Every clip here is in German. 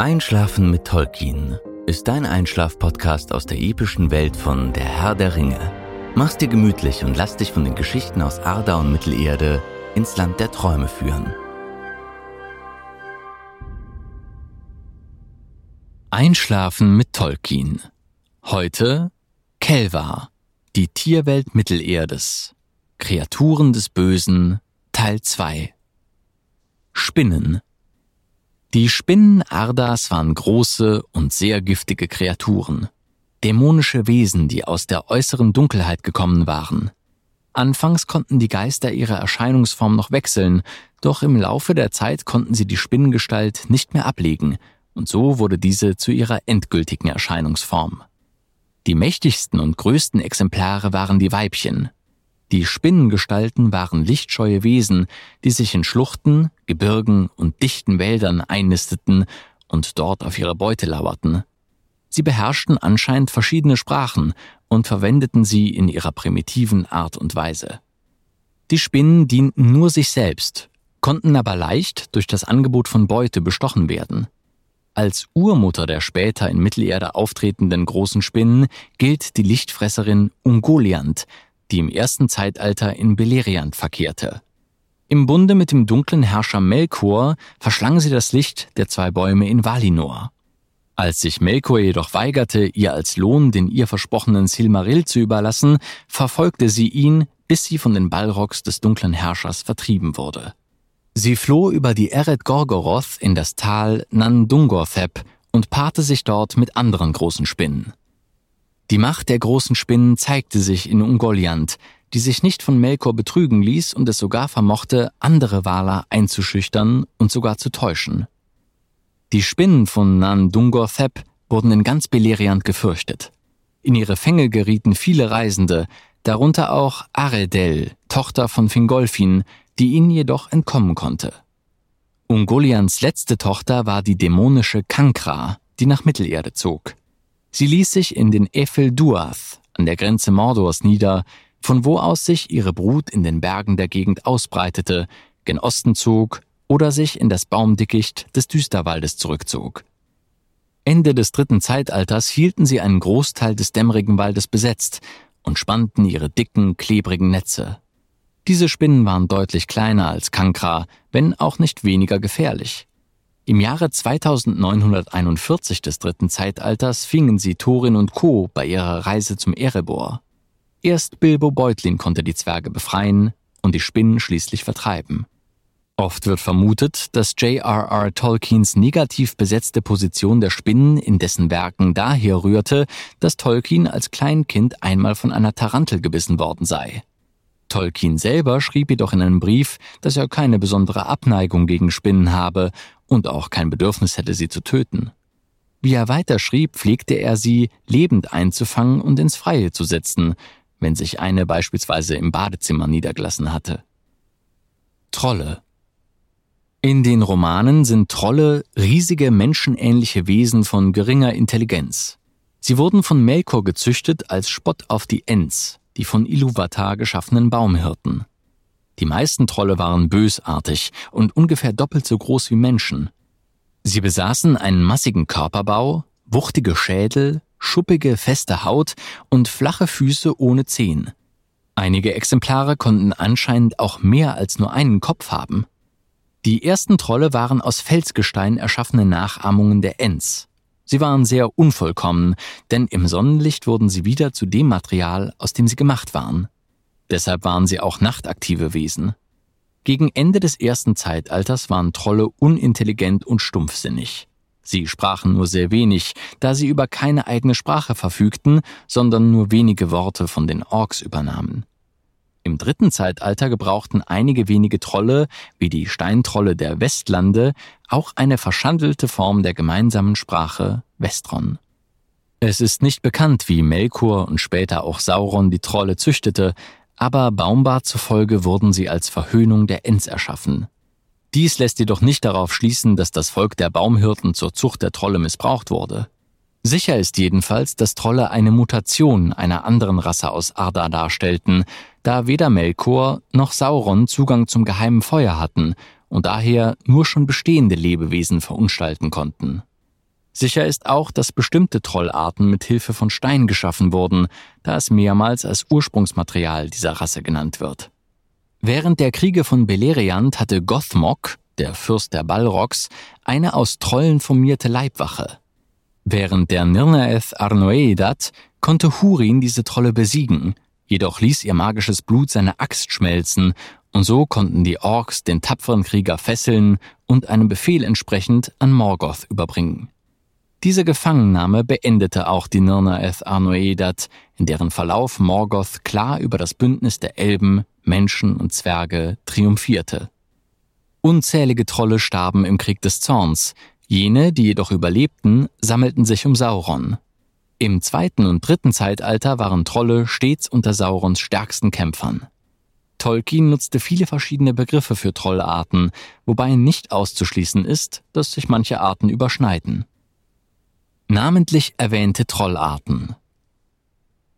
Einschlafen mit Tolkien ist dein Einschlaf-Podcast aus der epischen Welt von Der Herr der Ringe. Mach's dir gemütlich und lass dich von den Geschichten aus Arda und Mittelerde ins Land der Träume führen. Einschlafen mit Tolkien. Heute Kelvar, die Tierwelt Mittelerdes. Kreaturen des Bösen, Teil 2. Spinnen. Die Spinnen Ardas waren große und sehr giftige Kreaturen. Dämonische Wesen, die aus der äußeren Dunkelheit gekommen waren. Anfangs konnten die Geister ihre Erscheinungsform noch wechseln, doch im Laufe der Zeit konnten sie die Spinnengestalt nicht mehr ablegen, und so wurde diese zu ihrer endgültigen Erscheinungsform. Die mächtigsten und größten Exemplare waren die Weibchen. Die Spinnengestalten waren lichtscheue Wesen, die sich in Schluchten, Gebirgen und dichten Wäldern einnisteten und dort auf ihre Beute lauerten. Sie beherrschten anscheinend verschiedene Sprachen und verwendeten sie in ihrer primitiven Art und Weise. Die Spinnen dienten nur sich selbst, konnten aber leicht durch das Angebot von Beute bestochen werden. Als Urmutter der später in Mittelerde auftretenden großen Spinnen gilt die Lichtfresserin Ungoliant, die im ersten Zeitalter in Beleriand verkehrte. Im Bunde mit dem dunklen Herrscher Melkor verschlang sie das Licht der zwei Bäume in Valinor. Als sich Melkor jedoch weigerte, ihr als Lohn den ihr versprochenen Silmaril zu überlassen, verfolgte sie ihn, bis sie von den Balrogs des dunklen Herrschers vertrieben wurde. Sie floh über die Eret Gorgoroth in das Tal Nandungorthep und paarte sich dort mit anderen großen Spinnen. Die Macht der großen Spinnen zeigte sich in Ungoliant, die sich nicht von Melkor betrügen ließ und es sogar vermochte, andere Waler einzuschüchtern und sogar zu täuschen. Die Spinnen von Nandungorthep wurden in ganz Beleriand gefürchtet. In ihre Fänge gerieten viele Reisende, darunter auch Aredel, Tochter von Fingolfin, die ihnen jedoch entkommen konnte. Ungolians letzte Tochter war die dämonische Kankra, die nach Mittelerde zog. Sie ließ sich in den Efel Duath an der Grenze Mordors nieder, von wo aus sich ihre Brut in den Bergen der Gegend ausbreitete, gen Osten zog oder sich in das Baumdickicht des Düsterwaldes zurückzog. Ende des dritten Zeitalters hielten sie einen Großteil des dämmerigen Waldes besetzt und spannten ihre dicken, klebrigen Netze. Diese Spinnen waren deutlich kleiner als Kankra, wenn auch nicht weniger gefährlich. Im Jahre 2941 des dritten Zeitalters fingen sie Thorin und Co. bei ihrer Reise zum Erebor. Erst Bilbo Beutlin konnte die Zwerge befreien und die Spinnen schließlich vertreiben. Oft wird vermutet, dass J.R.R. Tolkiens negativ besetzte Position der Spinnen in dessen Werken daher rührte, dass Tolkien als Kleinkind einmal von einer Tarantel gebissen worden sei. Tolkien selber schrieb jedoch in einem Brief, dass er keine besondere Abneigung gegen Spinnen habe und auch kein Bedürfnis hätte, sie zu töten. Wie er weiter schrieb, pflegte er sie lebend einzufangen und ins Freie zu setzen, wenn sich eine beispielsweise im Badezimmer niedergelassen hatte. Trolle in den Romanen sind Trolle riesige menschenähnliche Wesen von geringer Intelligenz. Sie wurden von Melkor gezüchtet als Spott auf die Ents, die von Iluvatar geschaffenen Baumhirten. Die meisten Trolle waren bösartig und ungefähr doppelt so groß wie Menschen. Sie besaßen einen massigen Körperbau, wuchtige Schädel, schuppige, feste Haut und flache Füße ohne Zehen. Einige Exemplare konnten anscheinend auch mehr als nur einen Kopf haben. Die ersten Trolle waren aus Felsgestein erschaffene Nachahmungen der Ents. Sie waren sehr unvollkommen, denn im Sonnenlicht wurden sie wieder zu dem Material, aus dem sie gemacht waren. Deshalb waren sie auch nachtaktive Wesen. Gegen Ende des ersten Zeitalters waren Trolle unintelligent und stumpfsinnig. Sie sprachen nur sehr wenig, da sie über keine eigene Sprache verfügten, sondern nur wenige Worte von den Orks übernahmen. Im dritten Zeitalter gebrauchten einige wenige Trolle, wie die Steintrolle der Westlande, auch eine verschandelte Form der gemeinsamen Sprache Westron. Es ist nicht bekannt, wie Melkor und später auch Sauron die Trolle züchtete, aber Baumbart zufolge wurden sie als Verhöhnung der Ents erschaffen. Dies lässt jedoch nicht darauf schließen, dass das Volk der Baumhirten zur Zucht der Trolle missbraucht wurde. Sicher ist jedenfalls, dass Trolle eine Mutation einer anderen Rasse aus Arda darstellten, da weder Melkor noch Sauron Zugang zum geheimen Feuer hatten und daher nur schon bestehende Lebewesen verunstalten konnten. Sicher ist auch, dass bestimmte Trollarten mit Hilfe von Stein geschaffen wurden, da es mehrmals als Ursprungsmaterial dieser Rasse genannt wird. Während der Kriege von Beleriand hatte Gothmog, der Fürst der Balrogs, eine aus Trollen formierte Leibwache. Während der Nirnaeth Arnoedat konnte Hurin diese Trolle besiegen, jedoch ließ ihr magisches Blut seine Axt schmelzen, und so konnten die Orks den tapferen Krieger fesseln und einem Befehl entsprechend an Morgoth überbringen. Diese Gefangennahme beendete auch die Nirnaeth Arnoedat, in deren Verlauf Morgoth klar über das Bündnis der Elben, Menschen und Zwerge triumphierte. Unzählige Trolle starben im Krieg des Zorns, jene, die jedoch überlebten, sammelten sich um Sauron. Im zweiten und dritten Zeitalter waren Trolle stets unter Saurons stärksten Kämpfern. Tolkien nutzte viele verschiedene Begriffe für Trollarten, wobei nicht auszuschließen ist, dass sich manche Arten überschneiden. Namentlich erwähnte Trollarten.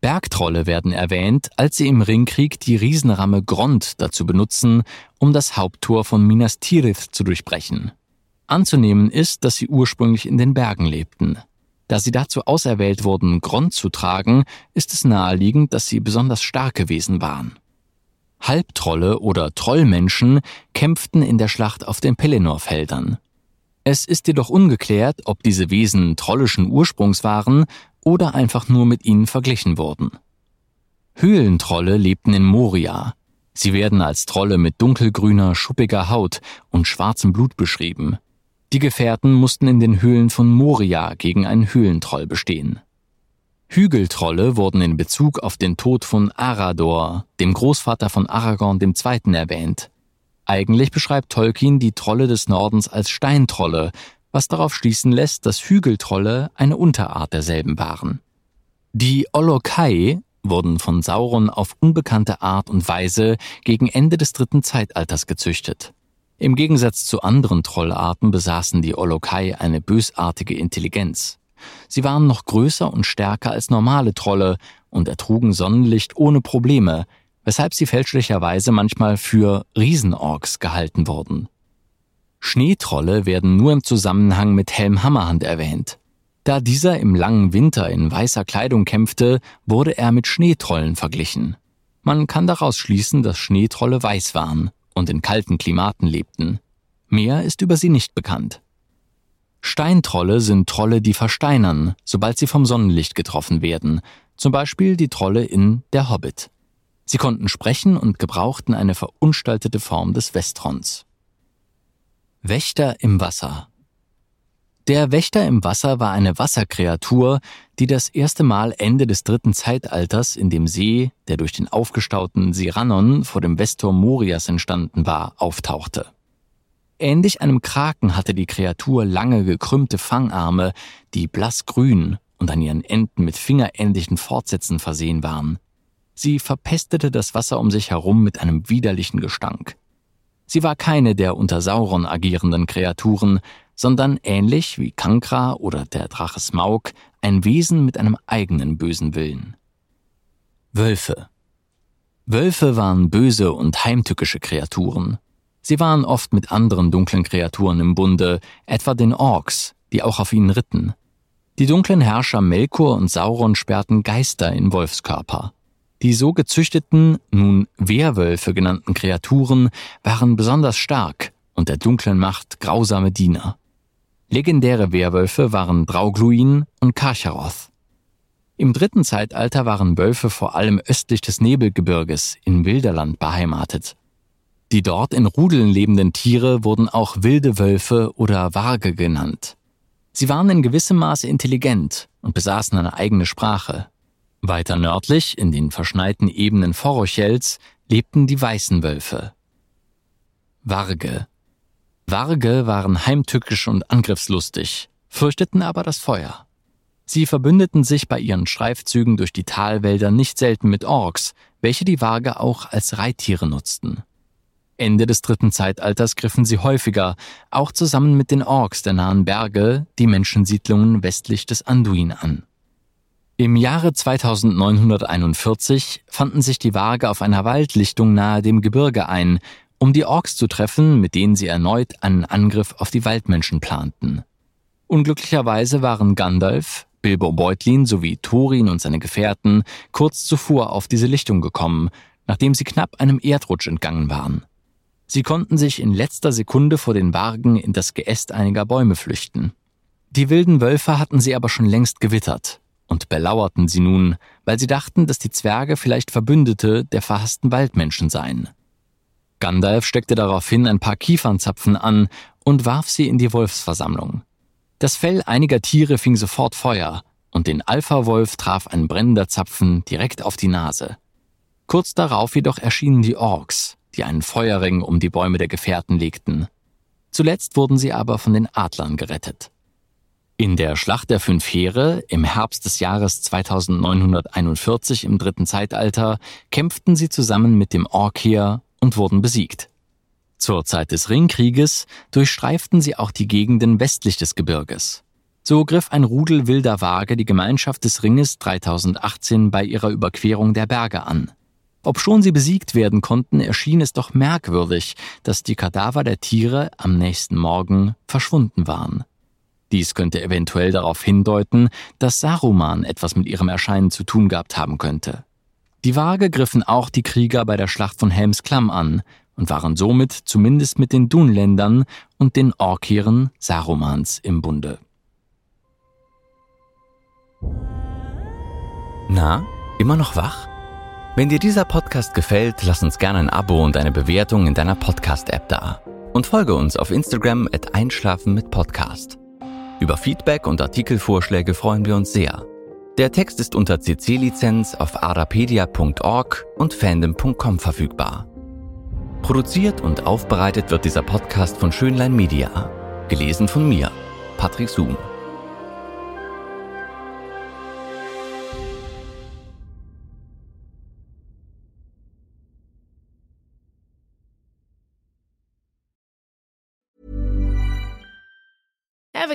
Bergtrolle werden erwähnt, als sie im Ringkrieg die Riesenramme Grond dazu benutzen, um das Haupttor von Minas Tirith zu durchbrechen. Anzunehmen ist, dass sie ursprünglich in den Bergen lebten. Da sie dazu auserwählt wurden, Grond zu tragen, ist es naheliegend, dass sie besonders starke Wesen waren. Halbtrolle oder Trollmenschen kämpften in der Schlacht auf den Pelennor-Feldern. Es ist jedoch ungeklärt, ob diese Wesen trollischen Ursprungs waren oder einfach nur mit ihnen verglichen wurden. Höhlentrolle lebten in Moria. Sie werden als Trolle mit dunkelgrüner, schuppiger Haut und schwarzem Blut beschrieben. Die Gefährten mussten in den Höhlen von Moria gegen einen Höhlentroll bestehen. Hügeltrolle wurden in Bezug auf den Tod von Arador, dem Großvater von Aragorn II. erwähnt. Eigentlich beschreibt Tolkien die Trolle des Nordens als Steintrolle, was darauf schließen lässt, dass Hügeltrolle eine Unterart derselben waren. Die Olokai wurden von Sauron auf unbekannte Art und Weise gegen Ende des dritten Zeitalters gezüchtet. Im Gegensatz zu anderen Trollarten besaßen die Olokai eine bösartige Intelligenz. Sie waren noch größer und stärker als normale Trolle und ertrugen Sonnenlicht ohne Probleme, weshalb sie fälschlicherweise manchmal für Riesenorks gehalten wurden. Schneetrolle werden nur im Zusammenhang mit Helm Hammerhand erwähnt. Da dieser im langen Winter in weißer Kleidung kämpfte, wurde er mit Schneetrollen verglichen. Man kann daraus schließen, dass Schneetrolle weiß waren und in kalten Klimaten lebten. Mehr ist über sie nicht bekannt. Steintrolle sind Trolle, die versteinern, sobald sie vom Sonnenlicht getroffen werden, zum Beispiel die Trolle in Der Hobbit. Sie konnten sprechen und gebrauchten eine verunstaltete Form des Westrons. Wächter im Wasser Der Wächter im Wasser war eine Wasserkreatur, die das erste Mal Ende des dritten Zeitalters in dem See, der durch den aufgestauten Sirannon vor dem Westturm Morias entstanden war, auftauchte. Ähnlich einem Kraken hatte die Kreatur lange gekrümmte Fangarme, die blassgrün und an ihren Enden mit fingerähnlichen Fortsätzen versehen waren. Sie verpestete das Wasser um sich herum mit einem widerlichen Gestank. Sie war keine der unter Sauron agierenden Kreaturen, sondern ähnlich wie Kankra oder der Drache Smaug ein Wesen mit einem eigenen bösen Willen. Wölfe Wölfe waren böse und heimtückische Kreaturen. Sie waren oft mit anderen dunklen Kreaturen im Bunde, etwa den Orks, die auch auf ihnen ritten. Die dunklen Herrscher Melkor und Sauron sperrten Geister in Wolfskörper. Die so gezüchteten, nun Werwölfe genannten Kreaturen waren besonders stark und der dunklen Macht grausame Diener. Legendäre Werwölfe waren Draugluin und Karcharoth. Im dritten Zeitalter waren Wölfe vor allem östlich des Nebelgebirges in Wilderland beheimatet. Die dort in Rudeln lebenden Tiere wurden auch wilde Wölfe oder Warge genannt. Sie waren in gewissem Maße intelligent und besaßen eine eigene Sprache. Weiter nördlich, in den verschneiten Ebenen Forochels, lebten die weißen Wölfe. Warge. Warge waren heimtückisch und angriffslustig, fürchteten aber das Feuer. Sie verbündeten sich bei ihren Streifzügen durch die Talwälder nicht selten mit Orks, welche die Warge auch als Reittiere nutzten. Ende des dritten Zeitalters griffen sie häufiger, auch zusammen mit den Orks der nahen Berge, die Menschensiedlungen westlich des Anduin an. Im Jahre 2941 fanden sich die Waage auf einer Waldlichtung nahe dem Gebirge ein, um die Orks zu treffen, mit denen sie erneut einen Angriff auf die Waldmenschen planten. Unglücklicherweise waren Gandalf, Bilbo Beutlin sowie Thorin und seine Gefährten kurz zuvor auf diese Lichtung gekommen, nachdem sie knapp einem Erdrutsch entgangen waren. Sie konnten sich in letzter Sekunde vor den Wagen in das Geäst einiger Bäume flüchten. Die wilden Wölfe hatten sie aber schon längst gewittert und belauerten sie nun, weil sie dachten, dass die Zwerge vielleicht Verbündete der verhassten Waldmenschen seien. Gandalf steckte daraufhin ein paar Kiefernzapfen an und warf sie in die Wolfsversammlung. Das Fell einiger Tiere fing sofort Feuer, und den Alpha-Wolf traf ein brennender Zapfen direkt auf die Nase. Kurz darauf jedoch erschienen die Orks, die einen Feuerring um die Bäume der Gefährten legten. Zuletzt wurden sie aber von den Adlern gerettet. In der Schlacht der Fünf Heere im Herbst des Jahres 2941 im dritten Zeitalter kämpften sie zusammen mit dem Orkheer und wurden besiegt. Zur Zeit des Ringkrieges durchstreiften sie auch die Gegenden westlich des Gebirges. So griff ein Rudel wilder Waage die Gemeinschaft des Ringes 3018 bei ihrer Überquerung der Berge an. Obschon sie besiegt werden konnten, erschien es doch merkwürdig, dass die Kadaver der Tiere am nächsten Morgen verschwunden waren. Dies könnte eventuell darauf hindeuten, dass Saruman etwas mit ihrem Erscheinen zu tun gehabt haben könnte. Die Waage griffen auch die Krieger bei der Schlacht von Helms Klamm an und waren somit zumindest mit den Dunländern und den Orkieren Sarumans im Bunde. Na, immer noch wach? Wenn dir dieser Podcast gefällt, lass uns gerne ein Abo und eine Bewertung in deiner Podcast-App da. Und folge uns auf Instagram at Einschlafen mit Podcast. Über Feedback und Artikelvorschläge freuen wir uns sehr. Der Text ist unter CC-Lizenz auf arapedia.org und fandom.com verfügbar. Produziert und aufbereitet wird dieser Podcast von Schönlein Media. Gelesen von mir, Patrick Zoom.